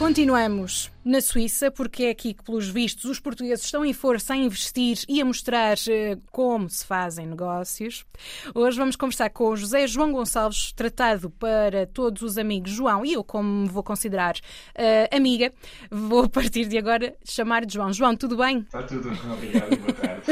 Continuamos na Suíça, porque é aqui que, pelos vistos, os portugueses estão em força a investir e a mostrar eh, como se fazem negócios. Hoje vamos conversar com o José João Gonçalves, tratado para todos os amigos João, e eu, como me vou considerar uh, amiga, vou a partir de agora chamar de João. João, tudo bem? Está tudo, obrigado, boa tarde.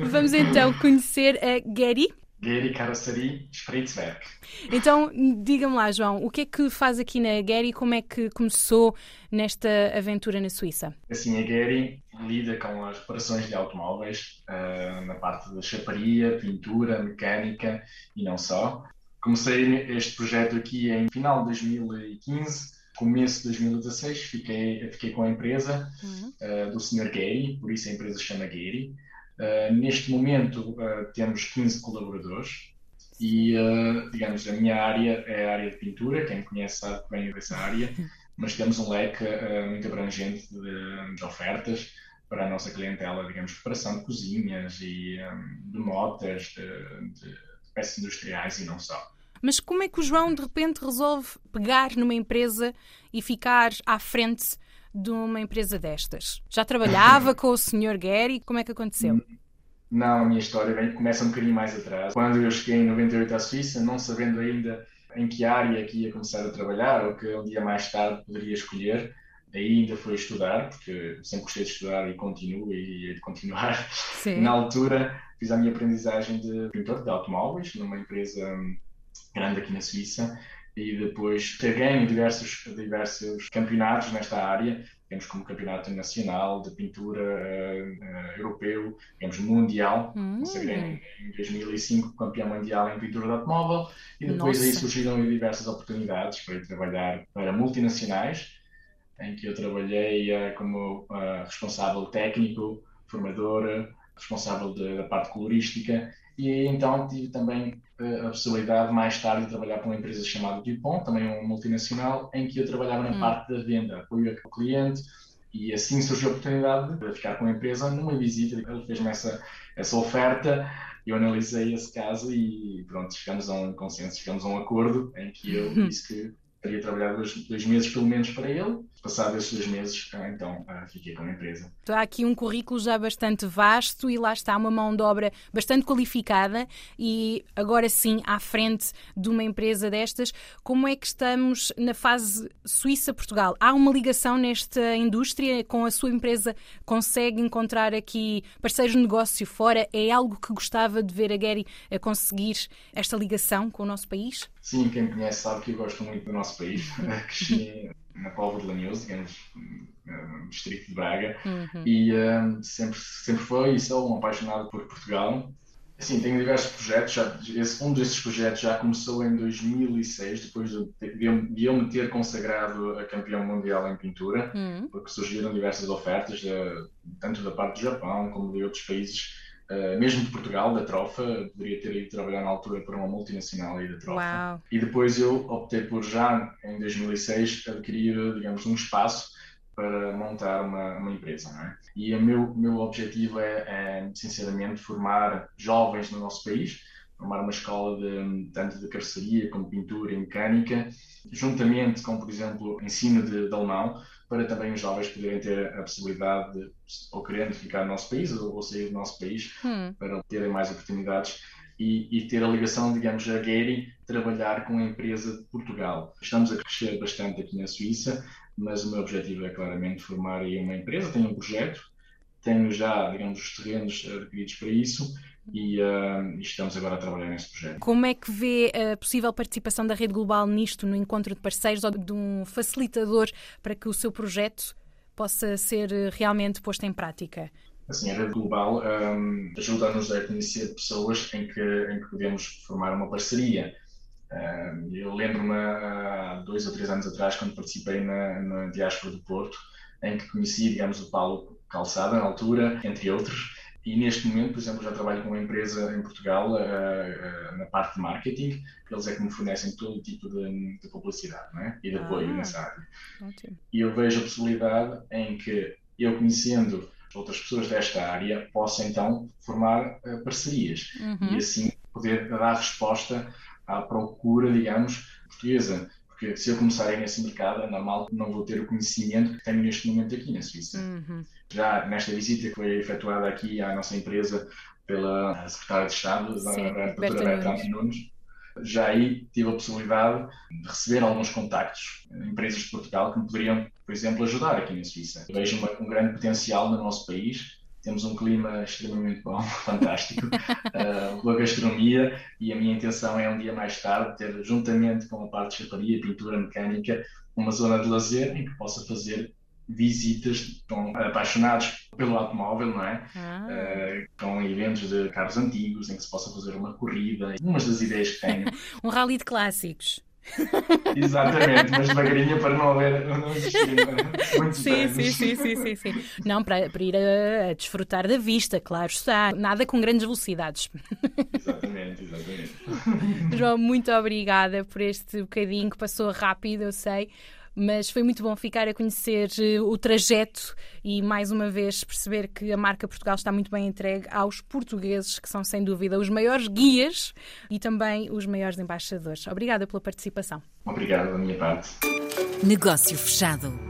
vamos então conhecer a Gary. Gary Carrocerie Spritzwerk. Então, diga-me lá, João, o que é que faz aqui na Gary e como é que começou nesta aventura na Suíça? Assim, a Gary lida com as reparações de automóveis, uh, na parte da chaparia, pintura, mecânica e não só. Comecei este projeto aqui em final de 2015 começo de 2016 fiquei, fiquei com a empresa uhum. uh, do Sr. Gary, por isso a empresa se chama Gary. Uh, neste momento uh, temos 15 colaboradores e, uh, digamos, a minha área é a área de pintura, quem me conhece sabe que venho dessa área, mas temos um leque muito abrangente de, de, ofertas para a nossa clientela, digamos, preparação de cozinhas e um, de motas, de, de, de peças industriais e não só. Mas como é que o João de repente resolve pegar numa empresa e ficar à frente de uma empresa destas? Já trabalhava com o Sr. Gary? Como é que aconteceu? Não, a minha história começa um bocadinho mais atrás. Quando eu cheguei em 98 à Suíça, não sabendo ainda em que área que ia começar a trabalhar ou que um dia mais tarde poderia escolher, aí ainda foi estudar, porque sempre gostei de estudar e continuo e de continuar. Sim. Na altura fiz a minha aprendizagem de pintor de automóveis numa empresa hum, grande aqui na Suíça e depois ter ganho diversos, diversos campeonatos nesta área, temos como campeonato nacional de pintura uh, uh, europeu, temos mundial, hum. em, em 2005 campeão mundial em pintura de automóvel e depois Nossa. aí surgiram diversas oportunidades para trabalhar para multinacionais, em que eu trabalhei uh, como responsável técnico, formador, responsável de, da parte colorística e então tive também uh, a possibilidade mais tarde de trabalhar para uma empresa chamada Dupont, também uma multinacional, em que eu trabalhava na hum. parte da venda, apoio ao cliente, e assim surgiu a oportunidade de ficar com a empresa numa visita. Ele fez-me essa, essa oferta, eu analisei esse caso e pronto, chegamos a um consenso, chegamos a um acordo em que eu disse que teria trabalhado dois, dois meses pelo menos para ele Passado esses dois meses, ah, então ah, fiquei com a empresa. Há aqui um currículo já bastante vasto e lá está uma mão de obra bastante qualificada e agora sim à frente de uma empresa destas. Como é que estamos na fase Suíça-Portugal? Há uma ligação nesta indústria com a sua empresa? Consegue encontrar aqui parceiros de negócio fora? É algo que gostava de ver a Gary a conseguir esta ligação com o nosso país? Sim, quem me conhece sabe que eu gosto muito do nosso país. Cresci na Póvoa de Lanhoso, digamos, no distrito de Braga, uhum. e um, sempre, sempre foi e sou um apaixonado por Portugal. Assim, tenho diversos projetos, já, esse, um desses projetos já começou em 2006, depois de, de, de eu me ter consagrado a campeão mundial em pintura, uhum. porque surgiram diversas ofertas, de, tanto da parte do Japão como de outros países Uh, mesmo de Portugal, da Trofa, poderia ter ido trabalhar na altura para uma multinacional aí da Trofa. Uau. E depois eu optei por já, em 2006, adquirir, digamos, um espaço para montar uma, uma empresa. É? E o meu, meu objetivo é, é, sinceramente, formar jovens no nosso país, formar uma escola de, tanto de carroceria como pintura e mecânica, juntamente com, por exemplo, ensino de, de alemão, para também os jovens poderem ter a possibilidade de, ou querendo ficar no nosso país ou, sair do nosso país, hum. para terem mais oportunidades e, e, ter a ligação, digamos, a Gary trabalhar com a empresa de Portugal. Estamos a crescer bastante aqui na Suíça, mas o meu objetivo é claramente formar aí uma empresa, tenho um projeto, tenho já, digamos, os terrenos adquiridos para isso e uh, estamos agora a trabalhar nesse projeto. Como é que vê a possível participação da Rede Global nisto, no encontro de parceiros ou de um facilitador para que o seu projeto possa ser realmente posto em prática? Assim, a Rede Global um, ajuda-nos a conhecer pessoas em que, em que podemos formar uma parceria. Um, eu lembro-me há dois ou três anos atrás, quando participei na, na Diáspora do Porto, em que conheci, digamos, o Paulo Calçada, na altura, entre outros, e neste momento, por exemplo, já trabalho com uma empresa em Portugal uh, uh, na parte de marketing, eles é que me fornecem todo tipo de, de publicidade é? e de apoio ah, nessa área. Ótimo. E eu vejo a possibilidade em que eu conhecendo outras pessoas desta área possa então formar uh, parcerias uhum. e assim poder dar resposta à procura, digamos, portuguesa. Porque se eu começar nesse mercado, é normal que não vou ter o conhecimento que tenho neste momento aqui na Suíça. Uhum. Já nesta visita que foi efetuada aqui à nossa empresa pela Secretária de Estado, Sim, a Doutora Berta Nunes, já aí tive a possibilidade de receber alguns contactos em empresas de Portugal que me poderiam, por exemplo, ajudar aqui na Suíça. Vejo um grande potencial no nosso país. Temos um clima extremamente bom, fantástico, uh, boa gastronomia e a minha intenção é um dia mais tarde ter, juntamente com a parte de chaparia, pintura mecânica, uma zona de lazer em que possa fazer visitas com apaixonados pelo automóvel, não é? Ah. Uh, com eventos de carros antigos em que se possa fazer uma corrida. Umas das ideias que tenho. um rally de clássicos. Exatamente, mas devagarinho para não haver existir muitos sim, sim, sim, sim, sim, sim. Não, para, para ir a, a, desfrutar da vista, claro está. Nada com grandes velocidades. Exatamente, exatamente. João, muito obrigada por este bocadinho que passou rápido, eu sei mas foi muito bom ficar a conhecer eh, o trajeto e mais uma vez perceber que a marca Portugal está muito bem entregue aos portugueses, que são sem dúvida os maiores guias e também os maiores embaixadores. Obrigada pela participação. Obrigado da minha parte. Negócio fechado.